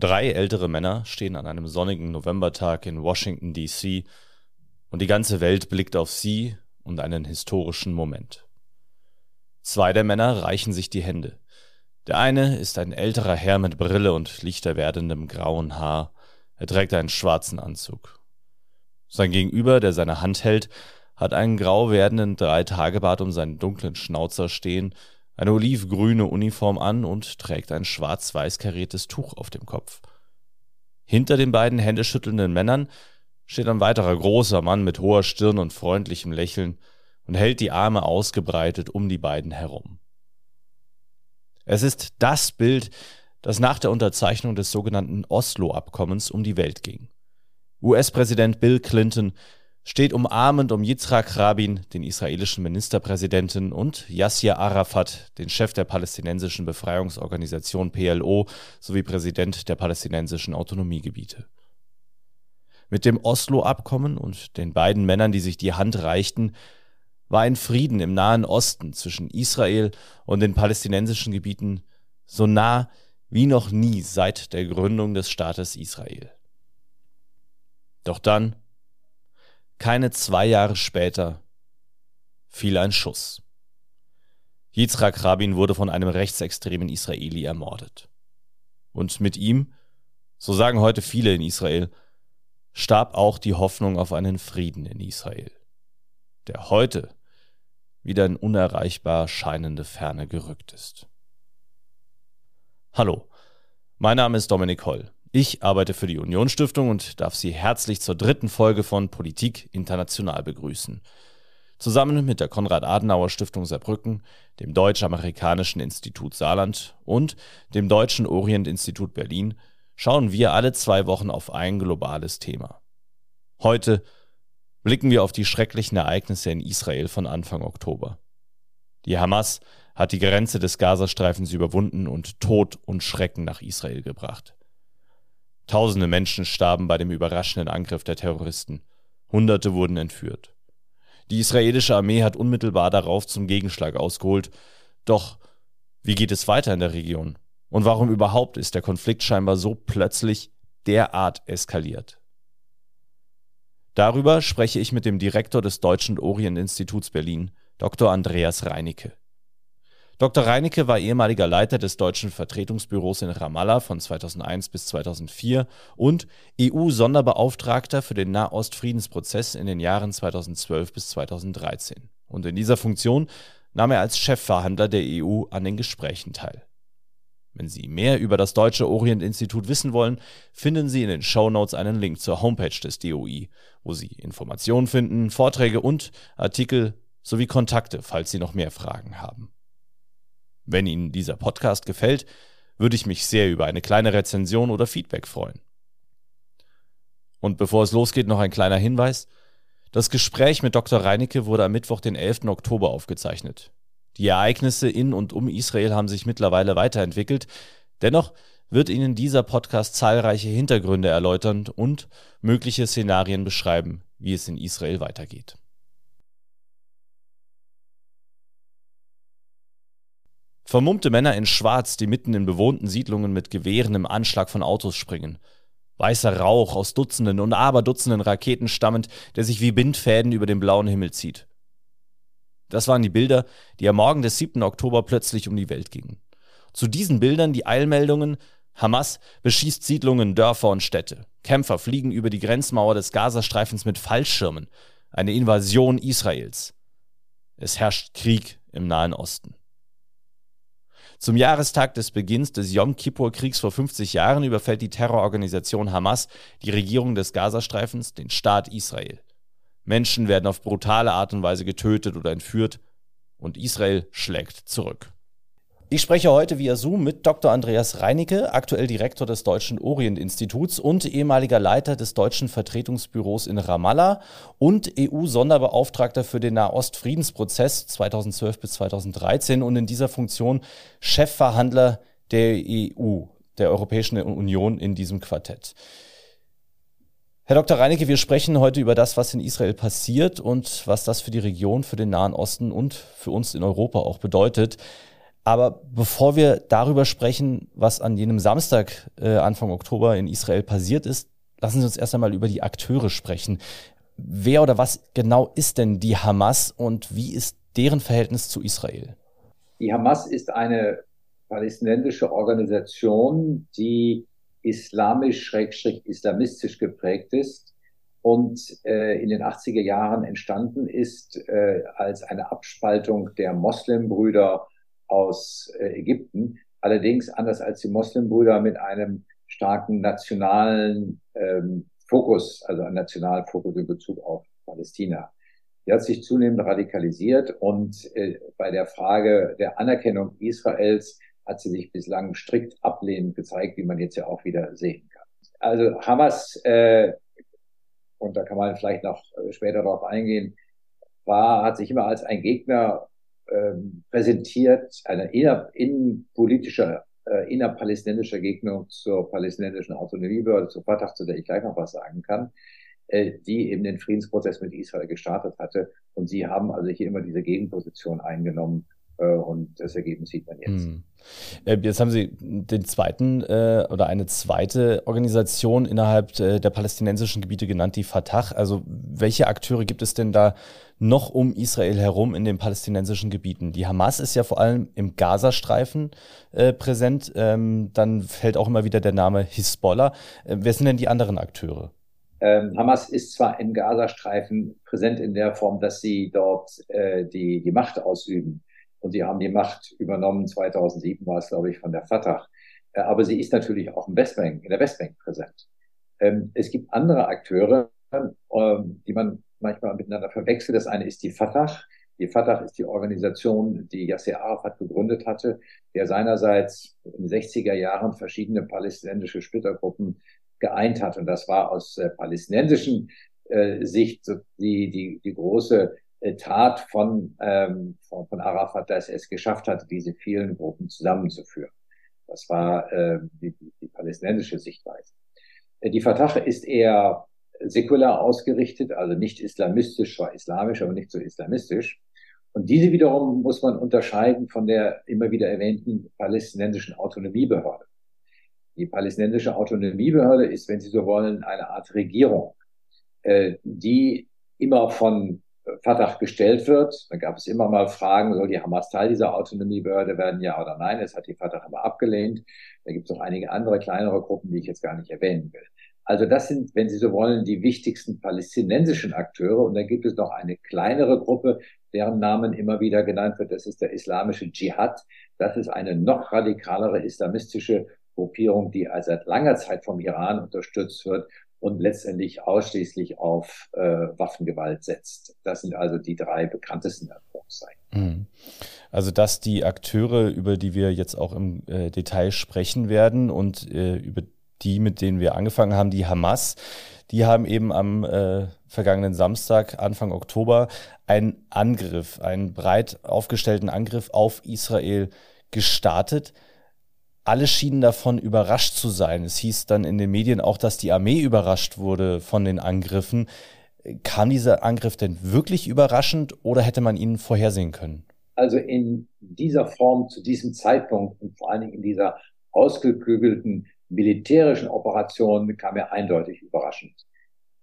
Drei ältere Männer stehen an einem sonnigen Novembertag in Washington, D.C. und die ganze Welt blickt auf sie und einen historischen Moment. Zwei der Männer reichen sich die Hände. Der eine ist ein älterer Herr mit Brille und lichter werdendem grauen Haar. Er trägt einen schwarzen Anzug. Sein Gegenüber, der seine Hand hält, hat einen grau werdenden Dreitagebart um seinen dunklen Schnauzer stehen eine olivgrüne Uniform an und trägt ein schwarz-weiß kariertes Tuch auf dem Kopf. Hinter den beiden händeschüttelnden Männern steht ein weiterer großer Mann mit hoher Stirn und freundlichem Lächeln und hält die Arme ausgebreitet um die beiden herum. Es ist das Bild, das nach der Unterzeichnung des sogenannten Oslo-Abkommens um die Welt ging. US-Präsident Bill Clinton steht umarmend um Yitzhak Rabin, den israelischen Ministerpräsidenten, und Yasser Arafat, den Chef der palästinensischen Befreiungsorganisation PLO sowie Präsident der palästinensischen Autonomiegebiete. Mit dem Oslo-Abkommen und den beiden Männern, die sich die Hand reichten, war ein Frieden im Nahen Osten zwischen Israel und den palästinensischen Gebieten so nah wie noch nie seit der Gründung des Staates Israel. Doch dann keine zwei Jahre später fiel ein Schuss. Yitzhak Rabin wurde von einem rechtsextremen Israeli ermordet. Und mit ihm, so sagen heute viele in Israel, starb auch die Hoffnung auf einen Frieden in Israel, der heute wieder in unerreichbar scheinende Ferne gerückt ist. Hallo, mein Name ist Dominik Holl. Ich arbeite für die Union Stiftung und darf Sie herzlich zur dritten Folge von Politik International begrüßen. Zusammen mit der Konrad-Adenauer Stiftung Saarbrücken, dem Deutsch-Amerikanischen Institut Saarland und dem Deutschen Orient-Institut Berlin schauen wir alle zwei Wochen auf ein globales Thema. Heute blicken wir auf die schrecklichen Ereignisse in Israel von Anfang Oktober. Die Hamas hat die Grenze des Gazastreifens überwunden und Tod und Schrecken nach Israel gebracht. Tausende Menschen starben bei dem überraschenden Angriff der Terroristen. Hunderte wurden entführt. Die israelische Armee hat unmittelbar darauf zum Gegenschlag ausgeholt. Doch wie geht es weiter in der Region? Und warum überhaupt ist der Konflikt scheinbar so plötzlich derart eskaliert? Darüber spreche ich mit dem Direktor des Deutschen Orient-Instituts Berlin, Dr. Andreas Reinicke. Dr. Reinicke war ehemaliger Leiter des deutschen Vertretungsbüros in Ramallah von 2001 bis 2004 und EU-Sonderbeauftragter für den Nahost-Friedensprozess in den Jahren 2012 bis 2013. Und in dieser Funktion nahm er als Chefverhandler der EU an den Gesprächen teil. Wenn Sie mehr über das Deutsche Orient-Institut wissen wollen, finden Sie in den Show Notes einen Link zur Homepage des DOI, wo Sie Informationen finden, Vorträge und Artikel sowie Kontakte, falls Sie noch mehr Fragen haben. Wenn Ihnen dieser Podcast gefällt, würde ich mich sehr über eine kleine Rezension oder Feedback freuen. Und bevor es losgeht, noch ein kleiner Hinweis. Das Gespräch mit Dr. Reinicke wurde am Mittwoch, den 11. Oktober aufgezeichnet. Die Ereignisse in und um Israel haben sich mittlerweile weiterentwickelt. Dennoch wird Ihnen dieser Podcast zahlreiche Hintergründe erläutern und mögliche Szenarien beschreiben, wie es in Israel weitergeht. Vermummte Männer in Schwarz, die mitten in bewohnten Siedlungen mit Gewehren im Anschlag von Autos springen. Weißer Rauch aus Dutzenden und Aberdutzenden Raketen stammend, der sich wie Bindfäden über den blauen Himmel zieht. Das waren die Bilder, die am Morgen des 7. Oktober plötzlich um die Welt gingen. Zu diesen Bildern die Eilmeldungen, Hamas beschießt Siedlungen, Dörfer und Städte. Kämpfer fliegen über die Grenzmauer des Gazastreifens mit Fallschirmen. Eine Invasion Israels. Es herrscht Krieg im Nahen Osten. Zum Jahrestag des Beginns des Yom Kippur-Kriegs vor 50 Jahren überfällt die Terrororganisation Hamas die Regierung des Gazastreifens, den Staat Israel. Menschen werden auf brutale Art und Weise getötet oder entführt und Israel schlägt zurück. Ich spreche heute via Zoom mit Dr. Andreas Reinicke, aktuell Direktor des Deutschen Orient-Instituts und ehemaliger Leiter des deutschen Vertretungsbüros in Ramallah und EU-Sonderbeauftragter für den Nahost-Friedensprozess 2012 bis 2013 und in dieser Funktion Chefverhandler der EU, der Europäischen Union in diesem Quartett. Herr Dr. Reinicke, wir sprechen heute über das, was in Israel passiert und was das für die Region, für den Nahen Osten und für uns in Europa auch bedeutet. Aber bevor wir darüber sprechen, was an jenem Samstag, äh, Anfang Oktober in Israel passiert ist, lassen Sie uns erst einmal über die Akteure sprechen. Wer oder was genau ist denn die Hamas und wie ist deren Verhältnis zu Israel? Die Hamas ist eine palästinensische Organisation, die islamisch-islamistisch geprägt ist und äh, in den 80er Jahren entstanden ist äh, als eine Abspaltung der Moslembrüder aus äh, Ägypten. Allerdings anders als die Moslembrüder mit einem starken nationalen ähm, Fokus, also einen nationalen Fokus in Bezug auf Palästina. Die hat sich zunehmend radikalisiert und äh, bei der Frage der Anerkennung Israels hat sie sich bislang strikt ablehnend gezeigt, wie man jetzt ja auch wieder sehen kann. Also Hamas, äh, und da kann man vielleicht noch äh, später darauf eingehen, war, hat sich immer als ein Gegner ähm, präsentiert, eine inner, innenpolitischer, äh, innerpalästinensischer Gegner zur palästinensischen Autonomiebehörde, zur Fatah, zu der ich gleich noch was sagen kann, äh, die eben den Friedensprozess mit Israel gestartet hatte. Und sie haben also hier immer diese Gegenposition eingenommen und das Ergebnis sieht man jetzt. Hm. Jetzt haben Sie den zweiten äh, oder eine zweite Organisation innerhalb äh, der palästinensischen Gebiete genannt, die Fatah. Also welche Akteure gibt es denn da noch um Israel herum in den palästinensischen Gebieten? Die Hamas ist ja vor allem im Gazastreifen äh, präsent. Ähm, dann fällt auch immer wieder der Name Hisbollah. Äh, wer sind denn die anderen Akteure? Ähm, Hamas ist zwar im Gazastreifen präsent in der Form, dass sie dort äh, die, die Macht ausüben und sie haben die Macht übernommen. 2007 war es, glaube ich, von der Fatah. Äh, aber sie ist natürlich auch im Westbank, in der Westbank präsent. Ähm, es gibt andere Akteure, ähm, die man manchmal miteinander verwechselt. Das eine ist die Fatah. Die Fatah ist die Organisation, die Yasser Arafat gegründet hatte, der seinerseits in den 60er Jahren verschiedene palästinensische Splittergruppen geeint hat. Und das war aus äh, palästinensischen äh, Sicht die, die, die große Tat von, ähm, von, von Arafat, dass er es geschafft hat, diese vielen Gruppen zusammenzuführen. Das war äh, die, die palästinensische Sichtweise. Äh, die Fatah ist eher säkular ausgerichtet, also nicht islamistisch, zwar islamisch, aber nicht so islamistisch. Und diese wiederum muss man unterscheiden von der immer wieder erwähnten palästinensischen Autonomiebehörde. Die palästinensische Autonomiebehörde ist, wenn Sie so wollen, eine Art Regierung, äh, die immer von Fatah gestellt wird. Da gab es immer mal Fragen, soll die Hamas Teil dieser Autonomiebehörde werden, ja oder nein? Das hat die Fatah immer abgelehnt. Da gibt es auch einige andere kleinere Gruppen, die ich jetzt gar nicht erwähnen will. Also das sind, wenn Sie so wollen, die wichtigsten palästinensischen Akteure. Und dann gibt es noch eine kleinere Gruppe, deren Namen immer wieder genannt wird. Das ist der islamische Dschihad. Das ist eine noch radikalere islamistische Gruppierung, die seit langer Zeit vom Iran unterstützt wird und letztendlich ausschließlich auf äh, Waffengewalt setzt. Das sind also die drei bekanntesten Anführungszeichen. Mhm. Also dass die Akteure, über die wir jetzt auch im äh, Detail sprechen werden und äh, über die, mit denen wir angefangen haben, die Hamas, die haben eben am äh, vergangenen Samstag, Anfang Oktober, einen Angriff, einen breit aufgestellten Angriff auf Israel gestartet alle schienen davon überrascht zu sein. Es hieß dann in den Medien auch, dass die Armee überrascht wurde von den Angriffen. Kam dieser Angriff denn wirklich überraschend oder hätte man ihn vorhersehen können? Also in dieser Form zu diesem Zeitpunkt und vor allen Dingen in dieser ausgeklügelten militärischen Operation kam er eindeutig überraschend.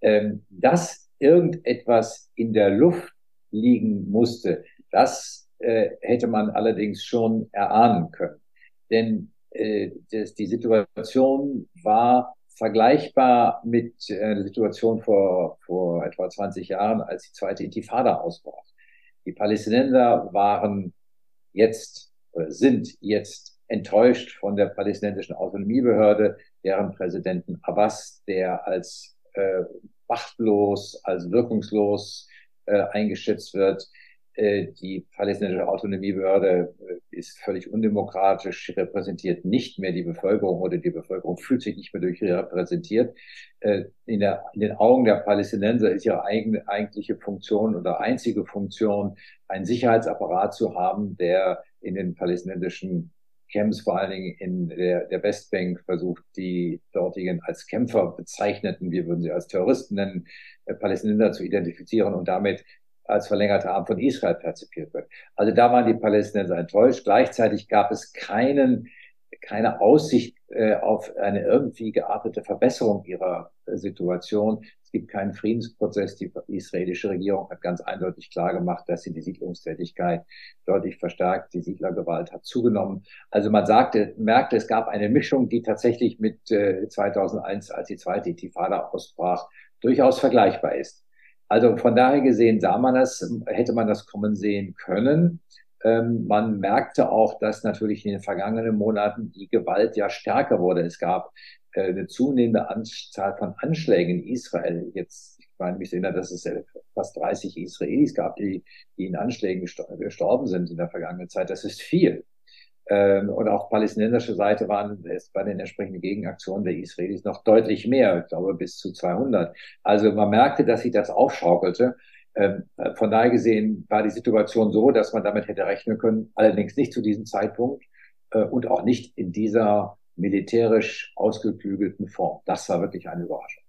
Ähm, dass irgendetwas in der Luft liegen musste, das äh, hätte man allerdings schon erahnen können. Denn äh, das, die Situation war vergleichbar mit äh, der Situation vor, vor etwa 20 Jahren, als die zweite Intifada ausbrach. Die Palästinenser waren jetzt oder sind jetzt enttäuscht von der palästinensischen Autonomiebehörde, deren Präsidenten Abbas, der als äh, machtlos, als wirkungslos äh, eingeschätzt wird, die palästinensische Autonomiebehörde äh, ist völlig undemokratisch, repräsentiert nicht mehr die Bevölkerung oder die Bevölkerung fühlt sich nicht mehr durch repräsentiert. Äh, in, der, in den Augen der Palästinenser ist ihre eigene eigentliche Funktion oder einzige Funktion, einen Sicherheitsapparat zu haben, der in den palästinensischen Camps, vor allen Dingen in der, der Westbank, versucht, die dortigen als Kämpfer bezeichneten, wir würden sie als Terroristen nennen, Palästinenser zu identifizieren und damit als verlängerte Arm von Israel perzipiert wird. Also da waren die Palästinenser enttäuscht. Gleichzeitig gab es keinen, keine Aussicht äh, auf eine irgendwie geartete Verbesserung ihrer äh, Situation. Es gibt keinen Friedensprozess. Die israelische Regierung hat ganz eindeutig klar gemacht, dass sie die Siedlungstätigkeit deutlich verstärkt. Die Siedlergewalt hat zugenommen. Also man sagte, merkte, es gab eine Mischung, die tatsächlich mit äh, 2001, als die zweite Intifada ausbrach, durchaus vergleichbar ist. Also von daher gesehen sah man das, hätte man das kommen sehen können. Ähm, man merkte auch, dass natürlich in den vergangenen Monaten die Gewalt ja stärker wurde. Es gab äh, eine zunehmende Anzahl von Anschlägen in Israel. Jetzt, ich meine mich erinnern, dass es fast 30 Israelis gab, die, die in Anschlägen gestorben sind in der vergangenen Zeit. Das ist viel. Ähm, und auch palästinensische Seite waren es bei den entsprechenden Gegenaktionen der Israelis noch deutlich mehr, ich glaube bis zu 200. Also man merkte, dass sich das aufschaukelte. Ähm, von daher gesehen war die Situation so, dass man damit hätte rechnen können, allerdings nicht zu diesem Zeitpunkt äh, und auch nicht in dieser militärisch ausgeklügelten Form. Das war wirklich eine Überraschung.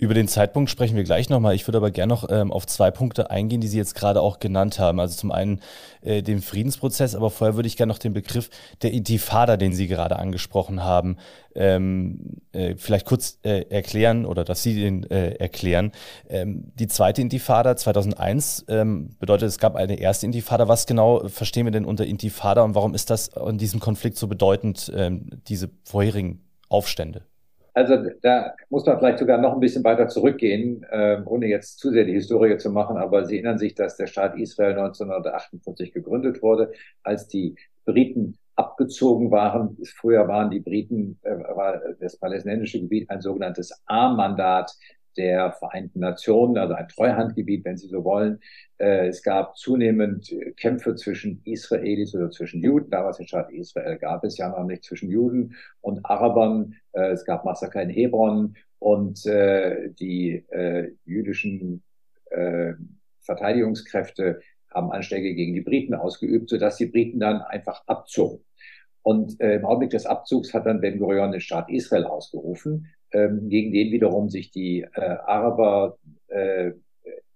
Über den Zeitpunkt sprechen wir gleich nochmal. Ich würde aber gerne noch ähm, auf zwei Punkte eingehen, die Sie jetzt gerade auch genannt haben. Also zum einen äh, den Friedensprozess, aber vorher würde ich gerne noch den Begriff der Intifada, den Sie gerade angesprochen haben, ähm, äh, vielleicht kurz äh, erklären oder dass Sie den äh, erklären. Ähm, die zweite Intifada 2001 ähm, bedeutet, es gab eine erste Intifada. Was genau verstehen wir denn unter Intifada und warum ist das in diesem Konflikt so bedeutend, ähm, diese vorherigen Aufstände? Also da muss man vielleicht sogar noch ein bisschen weiter zurückgehen, äh, ohne jetzt zu sehr die Historie zu machen, aber Sie erinnern sich, dass der Staat Israel 1948 gegründet wurde, als die Briten abgezogen waren. Früher waren die Briten, äh, war das palästinensische Gebiet ein sogenanntes A-Mandat der Vereinten Nationen, also ein Treuhandgebiet, wenn Sie so wollen. Äh, es gab zunehmend Kämpfe zwischen Israelis oder zwischen Juden. Damals in Staat Israel gab es ja noch nicht zwischen Juden und Arabern. Äh, es gab Massaker in Hebron und äh, die jüdischen Verteidigungskräfte haben Anschläge gegen die Briten ausgeübt, sodass die Briten dann einfach abzogen. Und äh, im Augenblick des Abzugs hat dann Ben Gurion den Staat Israel ausgerufen, ähm, gegen den wiederum sich die äh, Araber äh,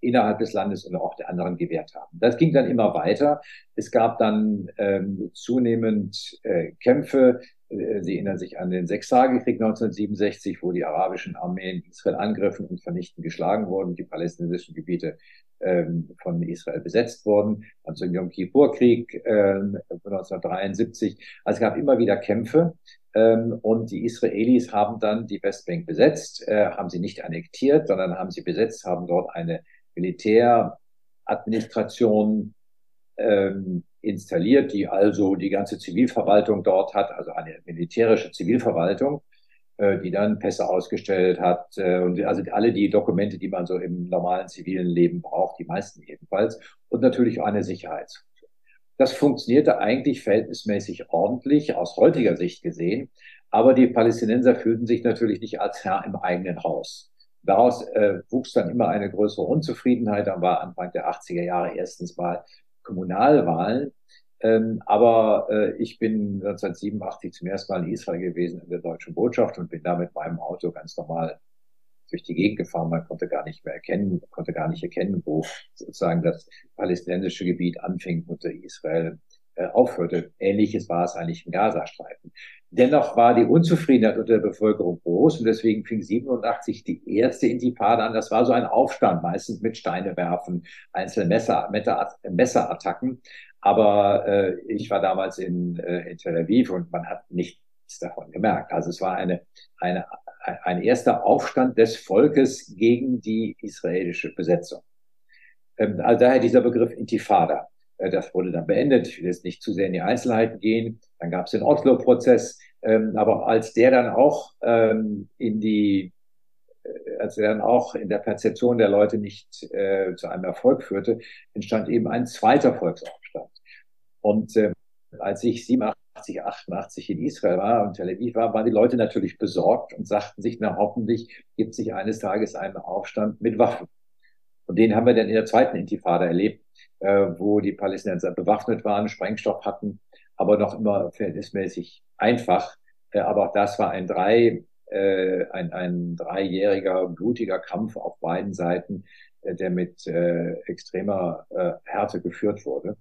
innerhalb des Landes und auch der anderen gewehrt haben. Das ging dann immer weiter. Es gab dann ähm, zunehmend äh, Kämpfe. Äh, Sie erinnern sich an den Sechstagekrieg 1967, wo die arabischen Armeen Israel angriffen und vernichten geschlagen wurden, die palästinensischen Gebiete ähm, von Israel besetzt wurden. Dann zum Yom Kippur-Krieg äh, 1973. Also es gab immer wieder Kämpfe. Ähm, und die Israelis haben dann die Westbank besetzt, äh, haben sie nicht annektiert, sondern haben sie besetzt, haben dort eine Militäradministration ähm, installiert, die also die ganze Zivilverwaltung dort hat, also eine militärische Zivilverwaltung, äh, die dann Pässe ausgestellt hat äh, und also alle die Dokumente, die man so im normalen zivilen Leben braucht, die meisten jedenfalls, und natürlich eine Sicherheits das funktionierte eigentlich verhältnismäßig ordentlich aus heutiger Sicht gesehen. Aber die Palästinenser fühlten sich natürlich nicht als Herr im eigenen Haus. Daraus äh, wuchs dann immer eine größere Unzufriedenheit. Dann war Anfang der 80er Jahre erstens mal Kommunalwahlen. Ähm, aber äh, ich bin 1987 zum ersten Mal in Israel gewesen in der deutschen Botschaft und bin da mit meinem Auto ganz normal durch die Gegend gefahren. Man konnte gar nicht mehr erkennen, konnte gar nicht erkennen, wo sozusagen das palästinensische Gebiet anfing unter Israel äh, aufhörte. Ähnliches war es eigentlich im Gazastreifen. Dennoch war die Unzufriedenheit unter der Bevölkerung groß und deswegen fing 87 die erste Intifada an. Das war so ein Aufstand, meistens mit Steine werfen, einzelne Messer, Messerattacken. Aber äh, ich war damals in, äh, in Tel Aviv und man hat nichts davon gemerkt. Also es war eine, eine ein erster Aufstand des Volkes gegen die israelische Besetzung. Ähm, also daher dieser Begriff Intifada. Äh, das wurde dann beendet. Ich will jetzt nicht zu sehr in die Einzelheiten gehen. Dann gab es den Oslo-Prozess. Ähm, aber als der dann auch ähm, in die, äh, als er dann auch in der Perzeption der Leute nicht äh, zu einem Erfolg führte, entstand eben ein zweiter Volksaufstand. Und als ich 87 87, 88 in Israel war und Tel Aviv war, waren die Leute natürlich besorgt und sagten sich, na hoffentlich gibt sich eines Tages einen Aufstand mit Waffen. Und den haben wir dann in der zweiten Intifada erlebt, äh, wo die Palästinenser bewaffnet waren, Sprengstoff hatten, aber noch immer verhältnismäßig einfach. Äh, aber auch das war ein drei, äh, ein, ein dreijähriger blutiger Kampf auf beiden Seiten äh, der mit äh, extremer äh, Härte geführt wurde.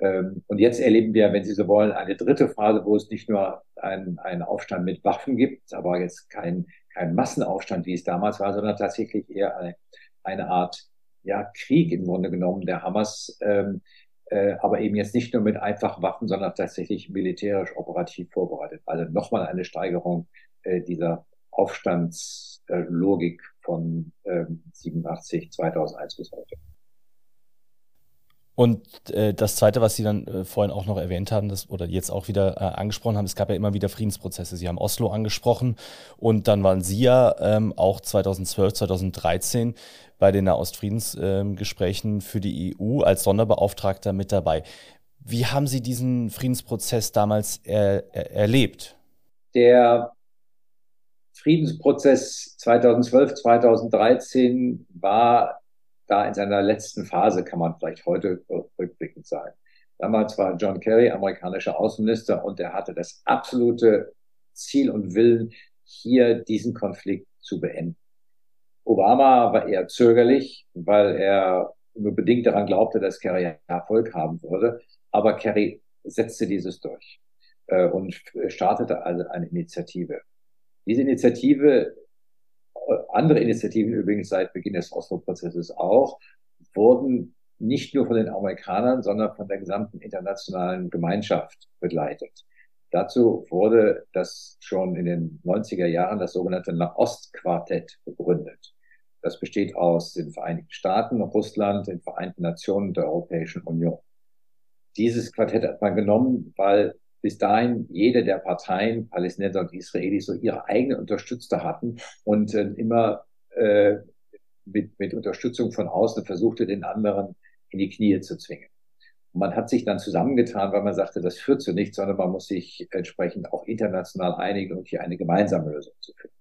Ähm, und jetzt erleben wir, wenn Sie so wollen, eine dritte Phase, wo es nicht nur einen, einen Aufstand mit Waffen gibt, aber jetzt kein, kein Massenaufstand, wie es damals war, sondern tatsächlich eher eine, eine Art ja, Krieg im Grunde genommen der Hamas, ähm, äh, aber eben jetzt nicht nur mit einfachen Waffen, sondern tatsächlich militärisch operativ vorbereitet. Also nochmal eine Steigerung äh, dieser Aufstandslogik von äh, 87, 2001 bis heute. Und äh, das Zweite, was Sie dann äh, vorhin auch noch erwähnt haben, das, oder jetzt auch wieder äh, angesprochen haben, es gab ja immer wieder Friedensprozesse. Sie haben Oslo angesprochen und dann waren Sie ja ähm, auch 2012, 2013 bei den Nahostfriedensgesprächen ähm, für die EU als Sonderbeauftragter mit dabei. Wie haben Sie diesen Friedensprozess damals er, er, erlebt? Der Friedensprozess 2012, 2013 war da in seiner letzten Phase, kann man vielleicht heute rückblickend sagen. Damals war John Kerry amerikanischer Außenminister und er hatte das absolute Ziel und Willen, hier diesen Konflikt zu beenden. Obama war eher zögerlich, weil er nur bedingt daran glaubte, dass Kerry Erfolg haben würde. Aber Kerry setzte dieses durch äh, und startete also eine Initiative. Diese Initiative andere Initiativen übrigens seit Beginn des Oslo-Prozesses auch, wurden nicht nur von den Amerikanern, sondern von der gesamten internationalen Gemeinschaft begleitet. Dazu wurde das schon in den 90er Jahren das sogenannte Nahost-Quartett begründet. Das besteht aus den Vereinigten Staaten, Russland, den Vereinten Nationen und der Europäischen Union. Dieses Quartett hat man genommen, weil bis dahin jede der Parteien, Palästinenser und Israelis, so ihre eigenen Unterstützer hatten und äh, immer äh, mit, mit Unterstützung von außen versuchte, den anderen in die Knie zu zwingen. Und man hat sich dann zusammengetan, weil man sagte, das führt zu nichts, sondern man muss sich entsprechend auch international einigen und hier eine gemeinsame Lösung zu finden.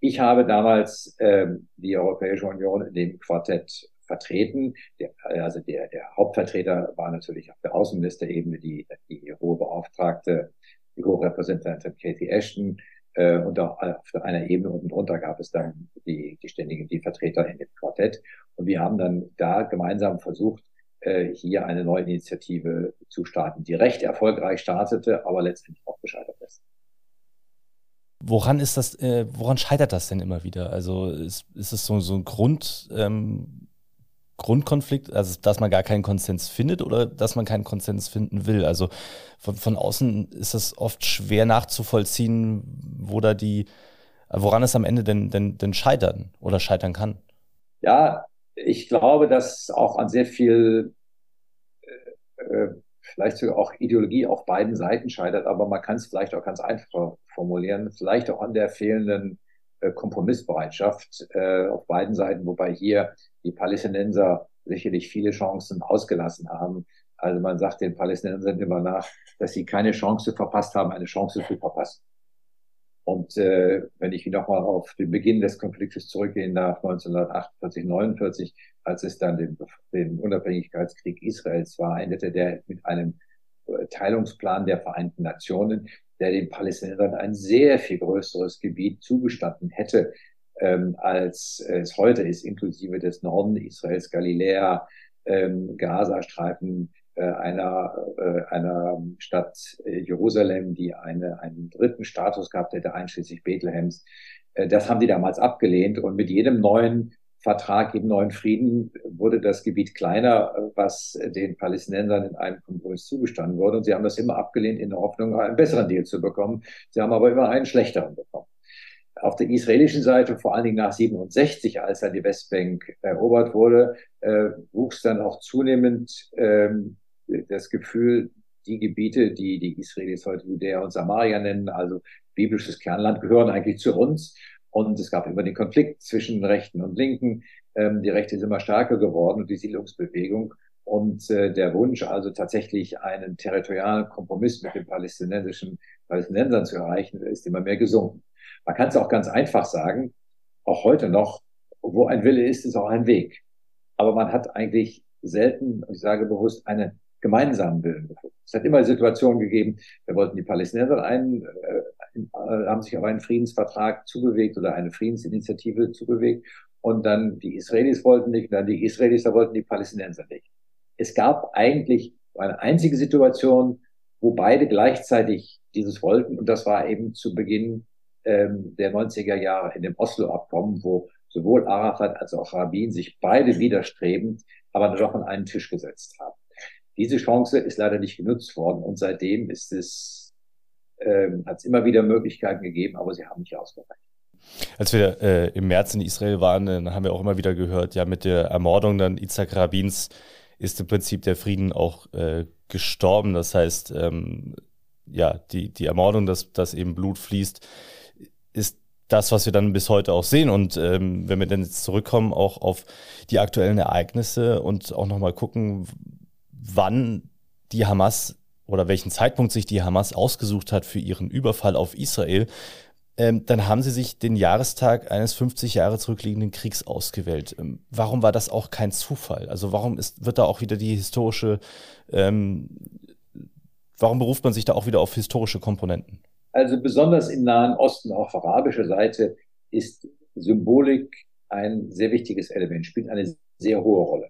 Ich habe damals ähm, die Europäische Union in dem Quartett vertreten. Der, also der, der Hauptvertreter war natürlich auf der Außenministerebene die, die hohe Beauftragte, die hohe Repräsentantin Katie Ashton. Äh, und auch auf einer Ebene unten drunter gab es dann die, die ständigen, die Vertreter in dem Quartett. Und wir haben dann da gemeinsam versucht, äh, hier eine neue Initiative zu starten, die recht erfolgreich startete, aber letztendlich auch gescheitert ist. Woran ist das, äh, woran scheitert das denn immer wieder? Also ist, ist es so, so ein Grund, ähm, Grundkonflikt, also dass man gar keinen Konsens findet oder dass man keinen Konsens finden will. Also von, von außen ist es oft schwer nachzuvollziehen, wo da die, woran es am Ende denn, denn, denn scheitern oder scheitern kann. Ja, ich glaube, dass auch an sehr viel, äh, äh vielleicht sogar auch Ideologie auf beiden Seiten scheitert, aber man kann es vielleicht auch ganz einfach formulieren, vielleicht auch an der fehlenden äh, Kompromissbereitschaft äh, auf beiden Seiten, wobei hier die Palästinenser sicherlich viele Chancen ausgelassen haben. Also man sagt den Palästinensern immer nach, dass sie keine Chance verpasst haben, eine Chance zu verpassen. Und äh, wenn ich nochmal auf den Beginn des Konfliktes zurückgehe, nach 1948, 49, als es dann den, den Unabhängigkeitskrieg Israels war, endete der mit einem äh, Teilungsplan der Vereinten Nationen, der den Palästinensern ein sehr viel größeres Gebiet zugestanden hätte, ähm, als es heute ist, inklusive des Norden Israels, Galiläa, ähm, Gazastreifen, äh, einer, äh, einer Stadt äh, Jerusalem, die eine, einen dritten Status gehabt hätte, einschließlich Bethlehems. Äh, das haben die damals abgelehnt und mit jedem neuen Vertrag, jedem neuen Frieden wurde das Gebiet kleiner, was den Palästinensern in einem Kompromiss zugestanden wurde. Und sie haben das immer abgelehnt in der Hoffnung, einen besseren Deal zu bekommen. Sie haben aber immer einen schlechteren bekommen. Auf der israelischen Seite, vor allen Dingen nach 67, als dann die Westbank erobert wurde, äh, wuchs dann auch zunehmend ähm, das Gefühl, die Gebiete, die die Israelis heute Judäa und Samaria nennen, also biblisches Kernland, gehören eigentlich zu uns. Und es gab immer den Konflikt zwischen Rechten und Linken. Ähm, die Rechte sind immer stärker geworden und die Siedlungsbewegung. Und äh, der Wunsch, also tatsächlich einen territorialen Kompromiss mit den palästinensischen Palästinensern zu erreichen, ist immer mehr gesunken. Man kann es auch ganz einfach sagen, auch heute noch, wo ein Wille ist, ist auch ein Weg. Aber man hat eigentlich selten, ich sage bewusst, einen gemeinsamen Willen gefunden. Es hat immer Situationen gegeben, da wollten die Palästinenser einen, äh, äh, haben sich auf einen Friedensvertrag zubewegt oder eine Friedensinitiative zubewegt. und dann die Israelis wollten nicht, dann die Israelis, da wollten die Palästinenser nicht. Es gab eigentlich eine einzige Situation, wo beide gleichzeitig dieses wollten, und das war eben zu Beginn ähm, der 90er Jahre in dem Oslo-Abkommen, wo sowohl Arafat als auch Rabin sich beide widerstrebend, aber doch an einen Tisch gesetzt haben. Diese Chance ist leider nicht genutzt worden und seitdem ist es, ähm, hat es immer wieder Möglichkeiten gegeben, aber sie haben nicht ausgereicht. Als wir äh, im März in Israel waren, dann haben wir auch immer wieder gehört, ja, mit der Ermordung dann Isaac Rabins ist im Prinzip der Frieden auch äh, gestorben. Das heißt, ähm, ja, die, die Ermordung, dass, dass eben Blut fließt, ist das, was wir dann bis heute auch sehen. Und ähm, wenn wir dann jetzt zurückkommen, auch auf die aktuellen Ereignisse und auch nochmal gucken, wann die Hamas oder welchen Zeitpunkt sich die Hamas ausgesucht hat für ihren Überfall auf Israel, ähm, dann haben sie sich den Jahrestag eines 50 Jahre zurückliegenden Kriegs ausgewählt. Ähm, warum war das auch kein Zufall? Also warum ist, wird da auch wieder die historische, ähm, warum beruft man sich da auch wieder auf historische Komponenten? Also besonders im Nahen Osten, auch auf arabischer Seite, ist Symbolik ein sehr wichtiges Element, spielt eine sehr hohe Rolle.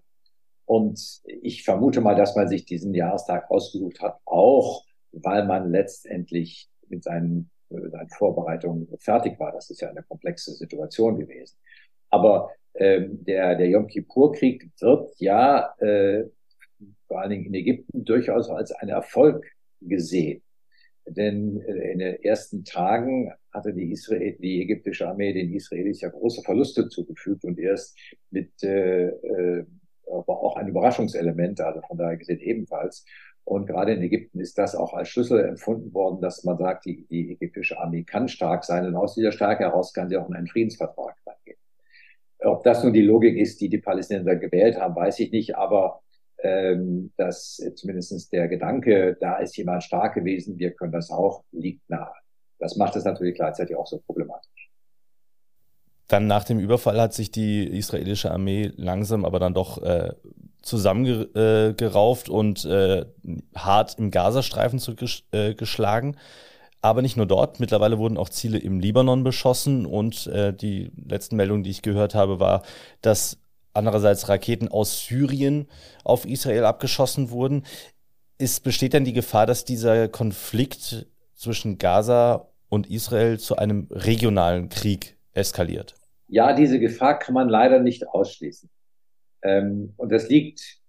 Und ich vermute mal, dass man sich diesen Jahrestag ausgesucht hat, auch weil man letztendlich mit seinen seine Vorbereitung fertig war. Das ist ja eine komplexe Situation gewesen. Aber ähm, der, der Yom Kippur-Krieg wird ja äh, vor allen Dingen in Ägypten durchaus als ein Erfolg gesehen. Denn äh, in den ersten Tagen hatte die, Israel, die ägyptische Armee den Israelis ja große Verluste zugefügt und erst mit äh, äh, aber auch ein Überraschungselement, also von daher gesehen ebenfalls. Und gerade in Ägypten ist das auch als Schlüssel empfunden worden, dass man sagt, die, die ägyptische Armee kann stark sein und aus dieser Stärke heraus kann sie auch in einen Friedensvertrag reingehen. Ob das nun die Logik ist, die die Palästinenser gewählt haben, weiß ich nicht, aber ähm, dass zumindest der Gedanke, da ist jemand stark gewesen, wir können das auch, liegt nahe. Das macht es natürlich gleichzeitig auch so problematisch. Dann nach dem Überfall hat sich die israelische Armee langsam aber dann doch äh, zusammengerauft äh, und äh, hart im Gazastreifen zurückgeschlagen. Äh, Aber nicht nur dort, mittlerweile wurden auch Ziele im Libanon beschossen und äh, die letzten Meldungen, die ich gehört habe, war, dass andererseits Raketen aus Syrien auf Israel abgeschossen wurden. Ist, besteht denn die Gefahr, dass dieser Konflikt zwischen Gaza und Israel zu einem regionalen Krieg eskaliert? Ja, diese Gefahr kann man leider nicht ausschließen. Ähm, und das liegt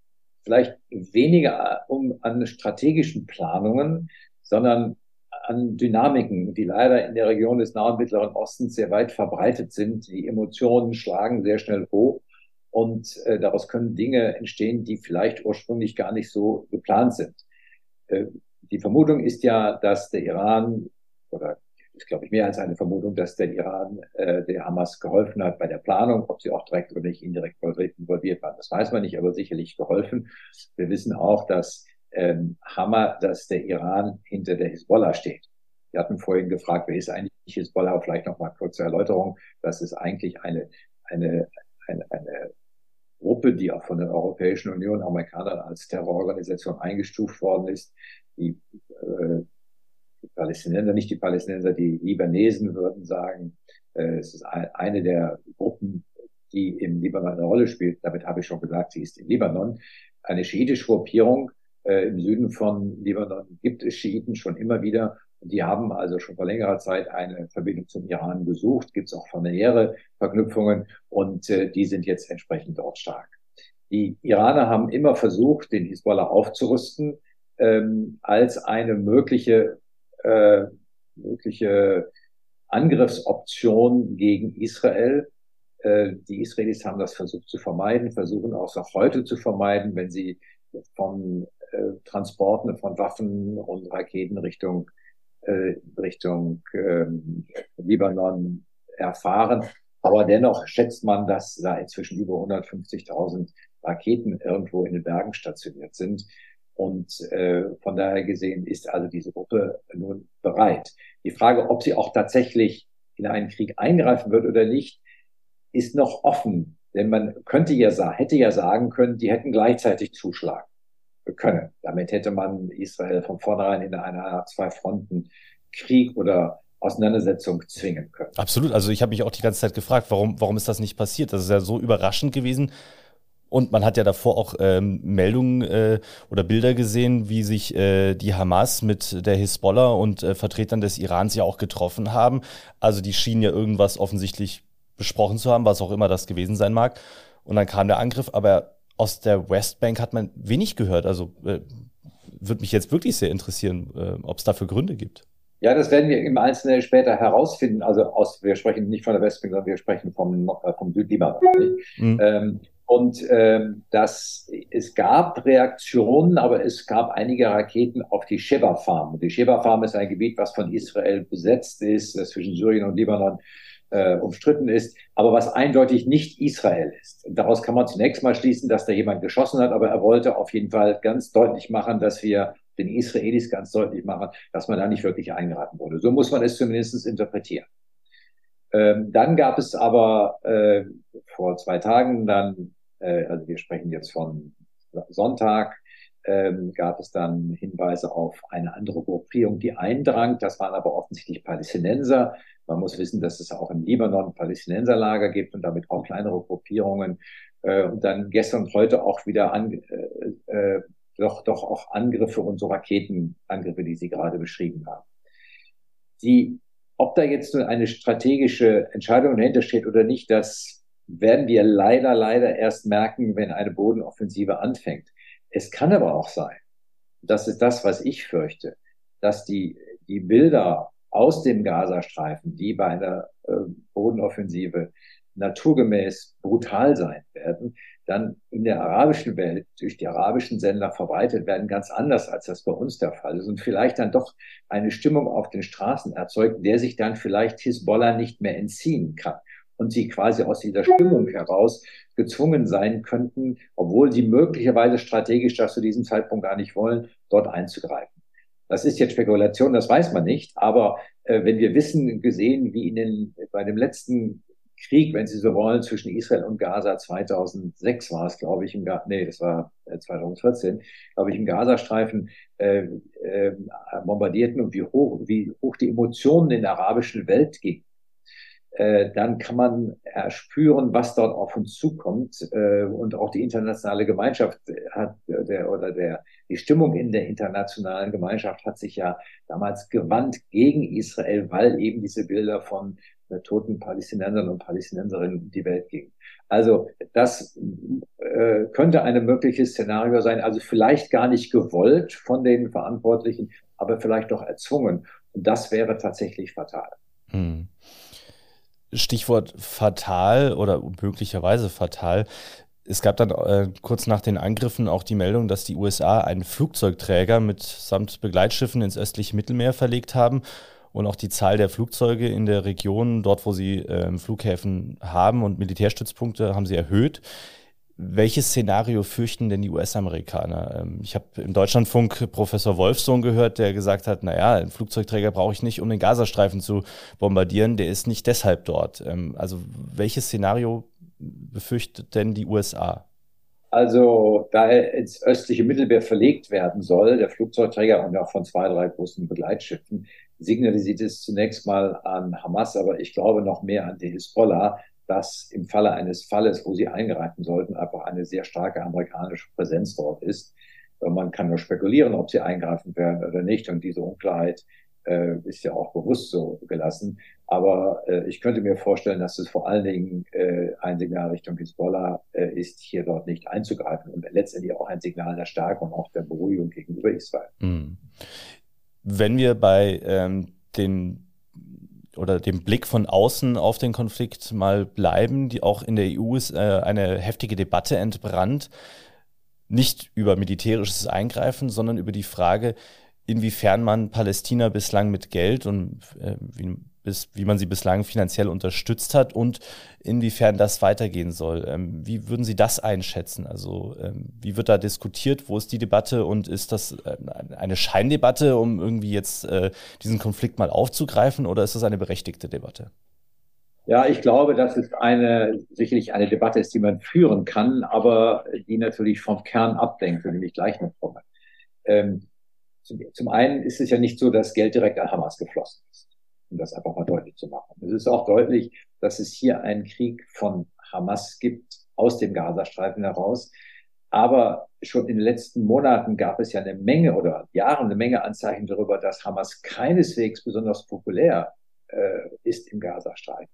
vielleicht weniger um, an strategischen Planungen, sondern an Dynamiken, die leider in der Region des Nahen und Mittleren Ostens sehr weit verbreitet sind. Die Emotionen schlagen sehr schnell hoch und äh, daraus können Dinge entstehen, die vielleicht ursprünglich gar nicht so geplant sind. Äh, die Vermutung ist ja, dass der Iran oder ist, glaube ich, mehr als eine Vermutung, dass der Iran äh, der Hamas geholfen hat bei der Planung. Ob sie auch direkt oder nicht indirekt involviert waren, das weiß man nicht, aber sicherlich geholfen. Wir wissen auch, dass ähm, Hammer, dass der Iran hinter der Hisbollah steht. Wir hatten vorhin gefragt, wer ist eigentlich Hisbollah? Vielleicht noch mal kurze Erläuterung. Das ist eigentlich eine, eine, eine, eine Gruppe, die auch von der Europäischen Union Amerikanern als Terrororganisation eingestuft worden ist, die äh, die Palästinenser, nicht die Palästinenser, die Libanesen würden sagen, äh, es ist eine der Gruppen, die im Libanon eine Rolle spielt. Damit habe ich schon gesagt, sie ist im Libanon. Eine schiitische Gruppierung äh, im Süden von Libanon gibt es Schiiten schon immer wieder. Die haben also schon vor längerer Zeit eine Verbindung zum Iran gesucht. Gibt es auch familiäre Verknüpfungen und äh, die sind jetzt entsprechend dort stark. Die Iraner haben immer versucht, den Hisbollah aufzurüsten ähm, als eine mögliche äh, mögliche Angriffsoption gegen Israel. Äh, die Israelis haben das versucht zu vermeiden, versuchen auch noch heute zu vermeiden, wenn sie von äh, Transporten von Waffen und Raketen Richtung äh, Richtung äh, Libanon erfahren. Aber dennoch schätzt man, dass da inzwischen über 150.000 Raketen irgendwo in den Bergen stationiert sind. Und äh, von daher gesehen ist also diese Gruppe nun bereit. Die Frage, ob sie auch tatsächlich in einen Krieg eingreifen wird oder nicht, ist noch offen. Denn man könnte ja hätte ja sagen können, die hätten gleichzeitig zuschlagen können. Damit hätte man Israel von vornherein in einer zwei Fronten Krieg oder Auseinandersetzung zwingen können. Absolut. Also ich habe mich auch die ganze Zeit gefragt, warum, warum ist das nicht passiert? Das ist ja so überraschend gewesen. Und man hat ja davor auch ähm, Meldungen äh, oder Bilder gesehen, wie sich äh, die Hamas mit der Hisbollah und äh, Vertretern des Irans ja auch getroffen haben. Also die schienen ja irgendwas offensichtlich besprochen zu haben, was auch immer das gewesen sein mag. Und dann kam der Angriff, aber aus der Westbank hat man wenig gehört. Also äh, würde mich jetzt wirklich sehr interessieren, äh, ob es dafür Gründe gibt. Ja, das werden wir im Einzelnen später herausfinden. Also aus, wir sprechen nicht von der Westbank, sondern wir sprechen vom, äh, vom Südlibanon. Mhm. Ähm, und ähm, das, es gab Reaktionen, aber es gab einige Raketen auf die Sheba Farm. Die Sheba Farm ist ein Gebiet, was von Israel besetzt ist, das zwischen Syrien und Libanon äh, umstritten ist, aber was eindeutig nicht Israel ist. daraus kann man zunächst mal schließen, dass da jemand geschossen hat, aber er wollte auf jeden Fall ganz deutlich machen, dass wir den Israelis ganz deutlich machen, dass man da nicht wirklich eingeraten wurde. So muss man es zumindest interpretieren. Ähm, dann gab es aber äh, vor zwei Tagen dann, äh, also wir sprechen jetzt von Sonntag, ähm, gab es dann Hinweise auf eine andere Gruppierung, die eindrang. Das waren aber offensichtlich Palästinenser. Man muss wissen, dass es auch im Libanon Palästinenserlager gibt und damit auch kleinere Gruppierungen. Äh, und dann gestern und heute auch wieder an, äh, äh, doch, doch auch Angriffe und so Raketenangriffe, die Sie gerade beschrieben haben. Die, ob da jetzt nur eine strategische Entscheidung dahinter steht oder nicht, das werden wir leider, leider erst merken, wenn eine Bodenoffensive anfängt. Es kann aber auch sein, das ist das, was ich fürchte, dass die, die Bilder aus dem Gazastreifen, die bei einer äh, Bodenoffensive naturgemäß brutal sein werden, dann in der arabischen Welt durch die arabischen Sender verbreitet werden, ganz anders, als das bei uns der Fall ist. Und vielleicht dann doch eine Stimmung auf den Straßen erzeugt, der sich dann vielleicht Hisbollah nicht mehr entziehen kann. Und sie quasi aus dieser Stimmung heraus gezwungen sein könnten, obwohl sie möglicherweise strategisch das zu diesem Zeitpunkt gar nicht wollen, dort einzugreifen. Das ist jetzt Spekulation, das weiß man nicht. Aber äh, wenn wir wissen, gesehen, wie in den, bei dem letzten Krieg, wenn Sie so wollen, zwischen Israel und Gaza 2006 war es, glaube ich, im Ga nee, das war 2014, äh, glaube ich, im Gazastreifen äh, äh, bombardierten und wie hoch, wie hoch die Emotionen in der arabischen Welt gingen äh, dann kann man erspüren, was dort auf uns zukommt. Äh, und auch die internationale Gemeinschaft hat, der, oder der, die Stimmung in der internationalen Gemeinschaft hat sich ja damals gewandt gegen Israel, weil eben diese Bilder von äh, toten Palästinensern und Palästinenserinnen in die Welt gingen. Also das äh, könnte ein mögliches Szenario sein, also vielleicht gar nicht gewollt von den Verantwortlichen, aber vielleicht doch erzwungen. Und das wäre tatsächlich fatal. Hm. Stichwort fatal oder möglicherweise fatal. Es gab dann äh, kurz nach den Angriffen auch die Meldung, dass die USA einen Flugzeugträger mit samt Begleitschiffen ins östliche Mittelmeer verlegt haben und auch die Zahl der Flugzeuge in der Region, dort wo sie äh, Flughäfen haben und Militärstützpunkte, haben sie erhöht. Welches Szenario fürchten denn die US-Amerikaner? Ähm, ich habe im Deutschlandfunk Professor Wolfsohn gehört, der gesagt hat, naja, einen Flugzeugträger brauche ich nicht, um den Gazastreifen zu bombardieren, der ist nicht deshalb dort. Ähm, also welches Szenario befürchtet denn die USA? Also da er ins östliche Mittelmeer verlegt werden soll, der Flugzeugträger und auch von zwei, drei großen Begleitschiffen, signalisiert es zunächst mal an Hamas, aber ich glaube noch mehr an die Hisbollah, dass im Falle eines Falles, wo sie eingreifen sollten, einfach eine sehr starke amerikanische Präsenz dort ist. Man kann nur spekulieren, ob sie eingreifen werden oder nicht. Und diese Unklarheit äh, ist ja auch bewusst so gelassen. Aber äh, ich könnte mir vorstellen, dass es vor allen Dingen äh, ein Signal Richtung Hisbollah äh, ist, hier dort nicht einzugreifen und letztendlich auch ein Signal der Stärke und auch der Beruhigung gegenüber Israel. Mhm. Wenn wir bei ähm, den oder dem Blick von außen auf den Konflikt mal bleiben. Die auch in der EU ist äh, eine heftige Debatte entbrannt. Nicht über militärisches Eingreifen, sondern über die Frage, inwiefern man Palästina bislang mit Geld und äh, wie, bis, wie man sie bislang finanziell unterstützt hat und inwiefern das weitergehen soll. Ähm, wie würden Sie das einschätzen? Also ähm, wie wird da diskutiert? Wo ist die Debatte und ist das äh, eine Scheindebatte, um irgendwie jetzt äh, diesen Konflikt mal aufzugreifen oder ist das eine berechtigte Debatte? Ja, ich glaube, dass es eine, sicherlich eine Debatte ist, die man führen kann, aber die natürlich vom Kern ablenkt, zu ich gleich noch komme. Ähm, zum, zum einen ist es ja nicht so, dass Geld direkt an Hamas geflossen ist. Um das einfach mal deutlich zu machen. Es ist auch deutlich, dass es hier einen Krieg von Hamas gibt aus dem Gazastreifen heraus. Aber schon in den letzten Monaten gab es ja eine Menge oder Jahren eine Menge Anzeichen darüber, dass Hamas keineswegs besonders populär äh, ist im Gazastreifen.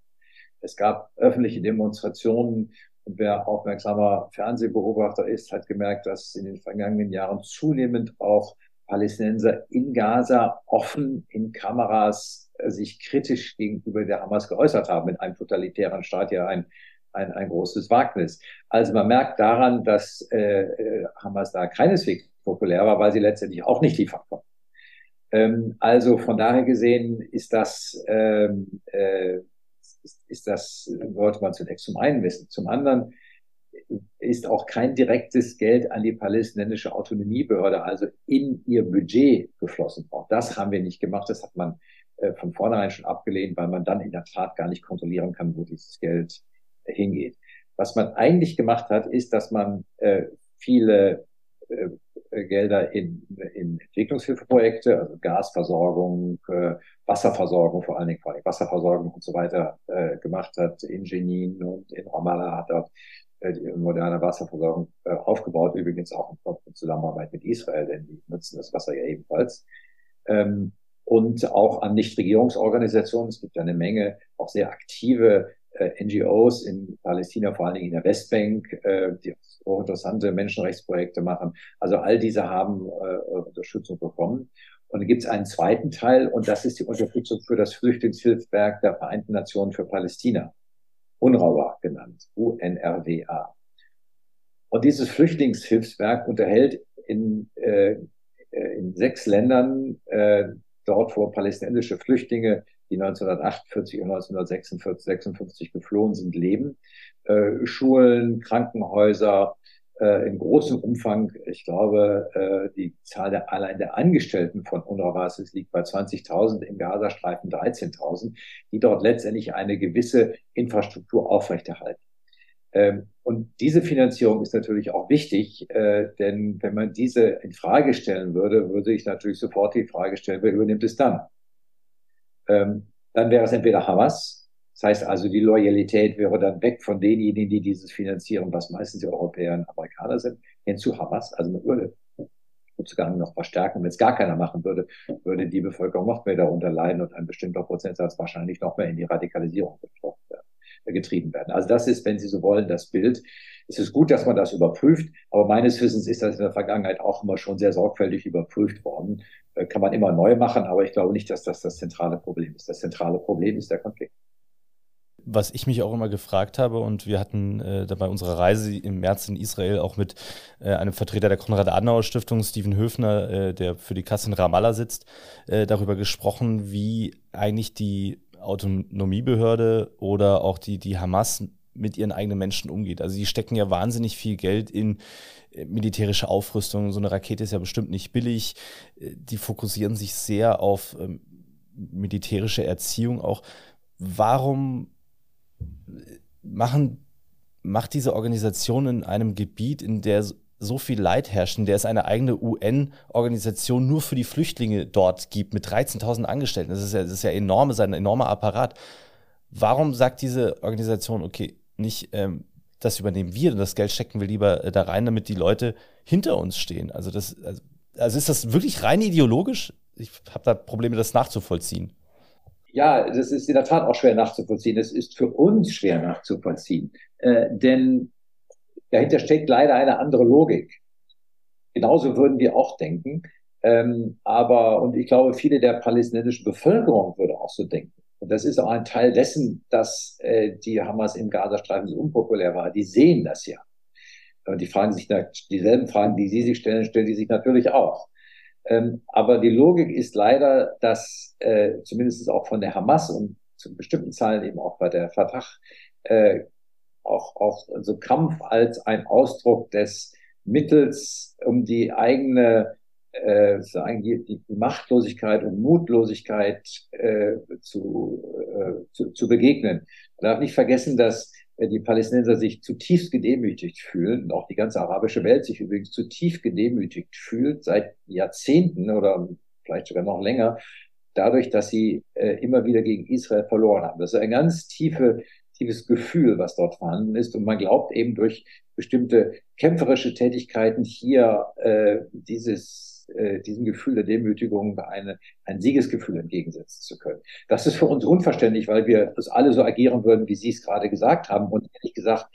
Es gab öffentliche Demonstrationen und wer aufmerksamer Fernsehbeobachter ist, hat gemerkt, dass in den vergangenen Jahren zunehmend auch Palästinenser in Gaza offen in Kameras sich kritisch gegenüber der Hamas geäußert haben. In einem totalitären Staat ja ein, ein, ein großes Wagnis. Also man merkt daran, dass äh, äh Hamas da keineswegs populär war, weil sie letztendlich auch nicht liefern konnten. Ähm, also von daher gesehen ist das, ähm, äh, ist, ist das, sollte man zunächst zum einen wissen. Zum anderen ist auch kein direktes Geld an die palästinensische Autonomiebehörde, also in ihr Budget geflossen. Auch das haben wir nicht gemacht. Das hat man äh, von vornherein schon abgelehnt, weil man dann in der Tat gar nicht kontrollieren kann, wo dieses Geld äh, hingeht. Was man eigentlich gemacht hat, ist, dass man äh, viele äh, Gelder in, in Entwicklungshilfeprojekte, also Gasversorgung, äh, Wasserversorgung, vor allen Dingen, vor Dingen Wasserversorgung und so weiter äh, gemacht hat. In Jenin und in Ramallah hat dort äh, die moderne Wasserversorgung äh, aufgebaut, übrigens auch in Zusammenarbeit mit Israel, denn die nutzen das Wasser ja ebenfalls. Ähm, und auch an Nichtregierungsorganisationen. Es gibt ja eine Menge auch sehr aktive äh, NGOs in Palästina, vor allen Dingen in der Westbank, äh, die auch interessante Menschenrechtsprojekte machen. Also all diese haben äh, Unterstützung bekommen. Und dann gibt es einen zweiten Teil, und das ist die Unterstützung für das Flüchtlingshilfswerk der Vereinten Nationen für Palästina. UNRWA genannt, UNRWA. Und dieses Flüchtlingshilfswerk unterhält in, äh, äh, in sechs Ländern äh, dort, wo palästinensische Flüchtlinge, die 1948 und 1946 56 geflohen sind, leben. Äh, Schulen, Krankenhäuser, äh, in großem Umfang, ich glaube, äh, die Zahl der allein der Angestellten von UNRWA liegt bei 20.000, im Gazastreifen 13.000, die dort letztendlich eine gewisse Infrastruktur aufrechterhalten. Ähm, und diese Finanzierung ist natürlich auch wichtig, äh, denn wenn man diese in Frage stellen würde, würde ich natürlich sofort die Frage stellen, wer übernimmt es dann? Ähm, dann wäre es entweder Hamas, das heißt also, die Loyalität wäre dann weg von denjenigen, die dieses finanzieren, was meistens die Europäer und Amerikaner sind, hin zu Hamas. Also man würde sozusagen noch verstärken. Wenn es gar keiner machen würde, würde die Bevölkerung noch mehr darunter leiden und ein bestimmter Prozentsatz wahrscheinlich noch mehr in die Radikalisierung äh, getrieben werden. Also das ist, wenn Sie so wollen, das Bild. Es ist gut, dass man das überprüft, aber meines Wissens ist das in der Vergangenheit auch immer schon sehr sorgfältig überprüft worden. Äh, kann man immer neu machen, aber ich glaube nicht, dass das das zentrale Problem ist. Das zentrale Problem ist der Konflikt was ich mich auch immer gefragt habe, und wir hatten äh, dabei unsere Reise im März in Israel auch mit äh, einem Vertreter der Konrad-Adenauer-Stiftung, Steven Höfner, äh, der für die Kasse in Ramallah sitzt, äh, darüber gesprochen, wie eigentlich die Autonomiebehörde oder auch die, die Hamas mit ihren eigenen Menschen umgeht. Also die stecken ja wahnsinnig viel Geld in äh, militärische Aufrüstung. So eine Rakete ist ja bestimmt nicht billig. Äh, die fokussieren sich sehr auf ähm, militärische Erziehung auch. Warum machen, macht diese Organisation in einem Gebiet, in der so viel Leid herrscht, in der es eine eigene UN-Organisation nur für die Flüchtlinge dort gibt, mit 13.000 Angestellten. Das ist ja, das ist ja enorm, das ist ein enormer Apparat. Warum sagt diese Organisation, okay, nicht, ähm, das übernehmen wir, das Geld stecken wir lieber äh, da rein, damit die Leute hinter uns stehen? Also, das, also, also ist das wirklich rein ideologisch? Ich habe da Probleme, das nachzuvollziehen. Ja, das ist in der Tat auch schwer nachzuvollziehen. Es ist für uns schwer nachzuvollziehen, äh, denn dahinter steckt leider eine andere Logik. Genauso würden wir auch denken. Ähm, aber, und ich glaube, viele der palästinensischen Bevölkerung würde auch so denken. Und das ist auch ein Teil dessen, dass äh, die Hamas im Gazastreifen so unpopulär war. Die sehen das ja. Und die fragen sich, dieselben Fragen, die Sie sich stellen, stellen die sich natürlich auch. Ähm, aber die Logik ist leider, dass äh, zumindest auch von der Hamas und zu bestimmten Zahlen eben auch bei der Fatah äh, auch, auch so Kampf als ein Ausdruck des Mittels, um die eigene äh, sagen, die, die Machtlosigkeit und Mutlosigkeit äh, zu, äh, zu, zu begegnen. Man darf nicht vergessen, dass die Palästinenser sich zutiefst gedemütigt fühlen und auch die ganze arabische Welt sich übrigens zutiefst gedemütigt fühlt seit Jahrzehnten oder vielleicht sogar noch länger dadurch, dass sie äh, immer wieder gegen Israel verloren haben. Das ist ein ganz tiefe, tiefes Gefühl, was dort vorhanden ist. Und man glaubt eben durch bestimmte kämpferische Tätigkeiten hier äh, dieses, äh, diesem Gefühl der Demütigung eine, ein Siegesgefühl entgegensetzen zu können. Das ist für uns unverständlich, weil wir das alle so agieren würden, wie Sie es gerade gesagt haben. Und ehrlich gesagt,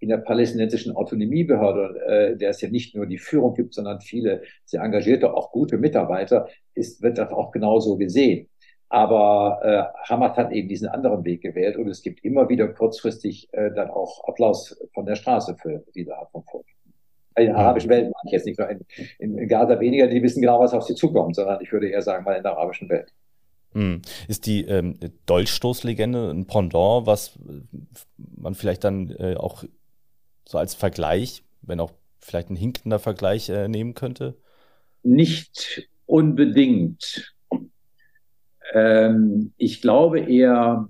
in der palästinensischen Autonomiebehörde, äh, der es ja nicht nur die Führung gibt, sondern viele sehr engagierte, auch gute Mitarbeiter, ist, wird das auch genauso gesehen. Aber äh, Hamas hat eben diesen anderen Weg gewählt und es gibt immer wieder kurzfristig äh, dann auch Applaus von der Straße für diese Art von Vorgehen. In der arabischen Welt meine ich jetzt nicht nur in, in Gaza weniger, die wissen genau, was auf sie zukommt, sondern ich würde eher sagen, mal in der arabischen Welt. Hm. Ist die ähm, Dolchstoßlegende ein Pendant, was man vielleicht dann äh, auch so als Vergleich, wenn auch vielleicht ein hinkender Vergleich äh, nehmen könnte? Nicht unbedingt. Ähm, ich glaube eher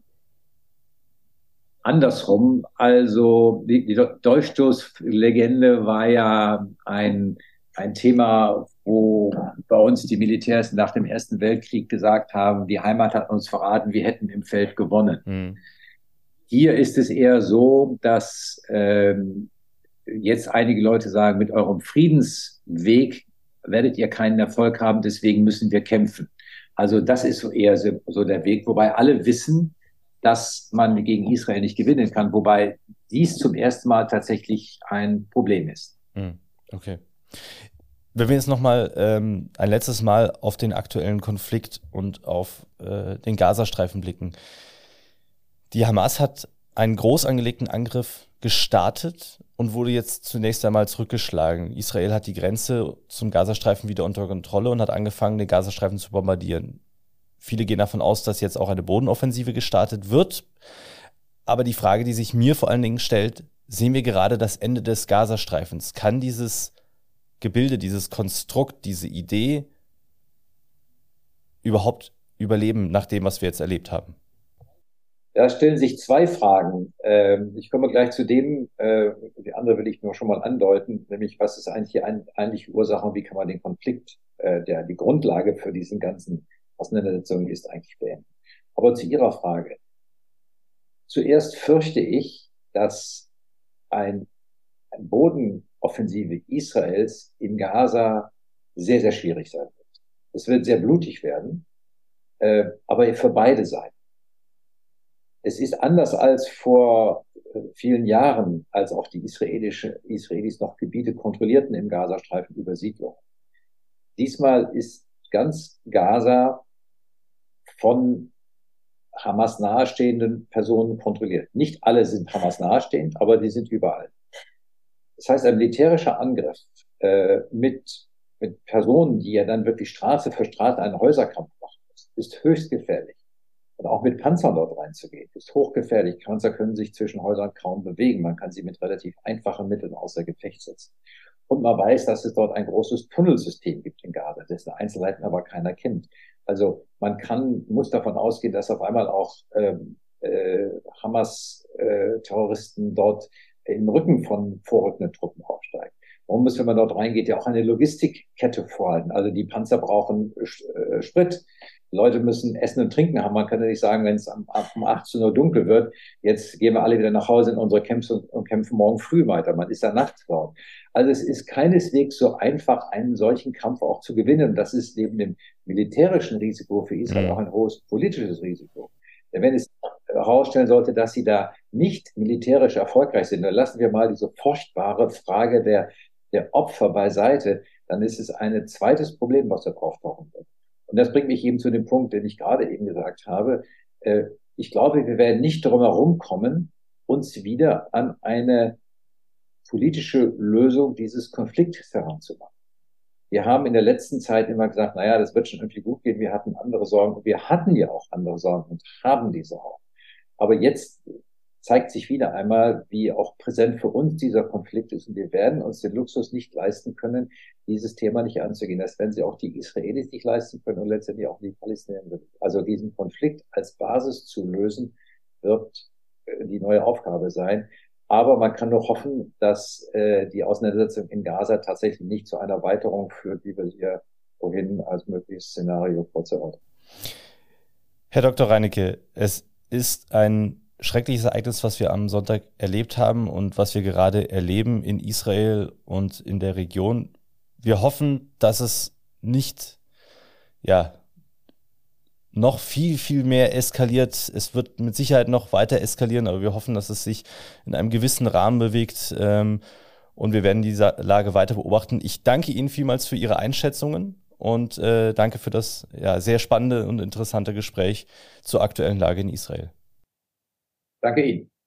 andersrum. Also die, die Dolchstoßlegende war ja ein, ein Thema, wo bei uns die Militärs nach dem Ersten Weltkrieg gesagt haben, die Heimat hat uns verraten, wir hätten im Feld gewonnen. Mhm. Hier ist es eher so, dass ähm, jetzt einige Leute sagen, mit eurem Friedensweg werdet ihr keinen Erfolg haben, deswegen müssen wir kämpfen. Also das ist so eher so, so der Weg, wobei alle wissen, dass man gegen Israel nicht gewinnen kann, wobei dies zum ersten Mal tatsächlich ein Problem ist. Hm, okay. Wenn wir jetzt nochmal ähm, ein letztes Mal auf den aktuellen Konflikt und auf äh, den Gazastreifen blicken. Die Hamas hat einen groß angelegten Angriff gestartet und wurde jetzt zunächst einmal zurückgeschlagen. Israel hat die Grenze zum Gazastreifen wieder unter Kontrolle und hat angefangen, den Gazastreifen zu bombardieren. Viele gehen davon aus, dass jetzt auch eine Bodenoffensive gestartet wird. Aber die Frage, die sich mir vor allen Dingen stellt, sehen wir gerade das Ende des Gazastreifens? Kann dieses Gebilde, dieses Konstrukt, diese Idee überhaupt überleben nach dem, was wir jetzt erlebt haben? Da stellen sich zwei Fragen. Ähm, ich komme gleich zu dem, äh, die andere will ich nur schon mal andeuten, nämlich was ist eigentlich die eigentliche Ursache und wie kann man den Konflikt, äh, der die Grundlage für diesen ganzen Auseinandersetzungen ist, eigentlich beenden. Aber zu Ihrer Frage. Zuerst fürchte ich, dass ein, ein Bodenoffensive Israels in Gaza sehr, sehr schwierig sein wird. Es wird sehr blutig werden, äh, aber für beide Seiten. Es ist anders als vor äh, vielen Jahren, als auch die israelische, Israelis noch Gebiete kontrollierten im Gazastreifen über Siedlungen. Diesmal ist ganz Gaza von Hamas nahestehenden Personen kontrolliert. Nicht alle sind Hamas nahestehend, aber die sind überall. Das heißt, ein militärischer Angriff äh, mit, mit Personen, die ja dann wirklich Straße für Straße einen Häuserkampf machen ist höchst gefährlich. Und auch mit Panzern dort reinzugehen, ist hochgefährlich. Panzer können sich zwischen Häusern kaum bewegen. Man kann sie mit relativ einfachen Mitteln außer Gefecht setzen. Und man weiß, dass es dort ein großes Tunnelsystem gibt in Gaza, dessen Einzelheiten aber keiner kennt. Also man kann, muss davon ausgehen, dass auf einmal auch ähm, äh, Hamas-Terroristen äh, dort im Rücken von vorrückenden Truppen aufsteigen. Man muss, wenn man dort reingeht, ja auch eine Logistikkette vorhalten. Also die Panzer brauchen äh, Sprit, Leute müssen Essen und Trinken haben. Man kann ja nicht sagen, wenn es um 18 Uhr dunkel wird, jetzt gehen wir alle wieder nach Hause in unsere Camps und, und kämpfen morgen früh weiter. Man ist ja nachts dort. Also es ist keineswegs so einfach, einen solchen Kampf auch zu gewinnen. Und das ist neben dem militärischen Risiko für Israel mhm. auch ein hohes politisches Risiko. Denn wenn es herausstellen sollte, dass sie da nicht militärisch erfolgreich sind, dann lassen wir mal diese furchtbare Frage der, der Opfer beiseite, dann ist es ein zweites Problem, was da auftauchen wird. Und das bringt mich eben zu dem Punkt, den ich gerade eben gesagt habe. Äh, ich glaube, wir werden nicht darum herumkommen, uns wieder an eine politische Lösung dieses Konfliktes heranzumachen. Wir haben in der letzten Zeit immer gesagt, naja, das wird schon irgendwie gut gehen. Wir hatten andere Sorgen. Wir hatten ja auch andere Sorgen und haben diese auch. Aber jetzt zeigt sich wieder einmal, wie auch präsent für uns dieser Konflikt ist. Und wir werden uns den Luxus nicht leisten können, dieses Thema nicht anzugehen. Das werden sie auch die Israelis nicht leisten können und letztendlich auch die Palästinenser. Also diesen Konflikt als Basis zu lösen, wird äh, die neue Aufgabe sein. Aber man kann nur hoffen, dass äh, die Auseinandersetzung in Gaza tatsächlich nicht zu einer Weiterung führt, wie wir sie ja vorhin als mögliches Szenario vorzeigen. Herr Dr. Reinecke, es ist ein schreckliches Ereignis, was wir am Sonntag erlebt haben und was wir gerade erleben in Israel und in der Region. Wir hoffen, dass es nicht, ja, noch viel, viel mehr eskaliert. Es wird mit Sicherheit noch weiter eskalieren, aber wir hoffen, dass es sich in einem gewissen Rahmen bewegt. Ähm, und wir werden diese Lage weiter beobachten. Ich danke Ihnen vielmals für Ihre Einschätzungen und äh, danke für das ja, sehr spannende und interessante Gespräch zur aktuellen Lage in Israel. Danke Ihnen.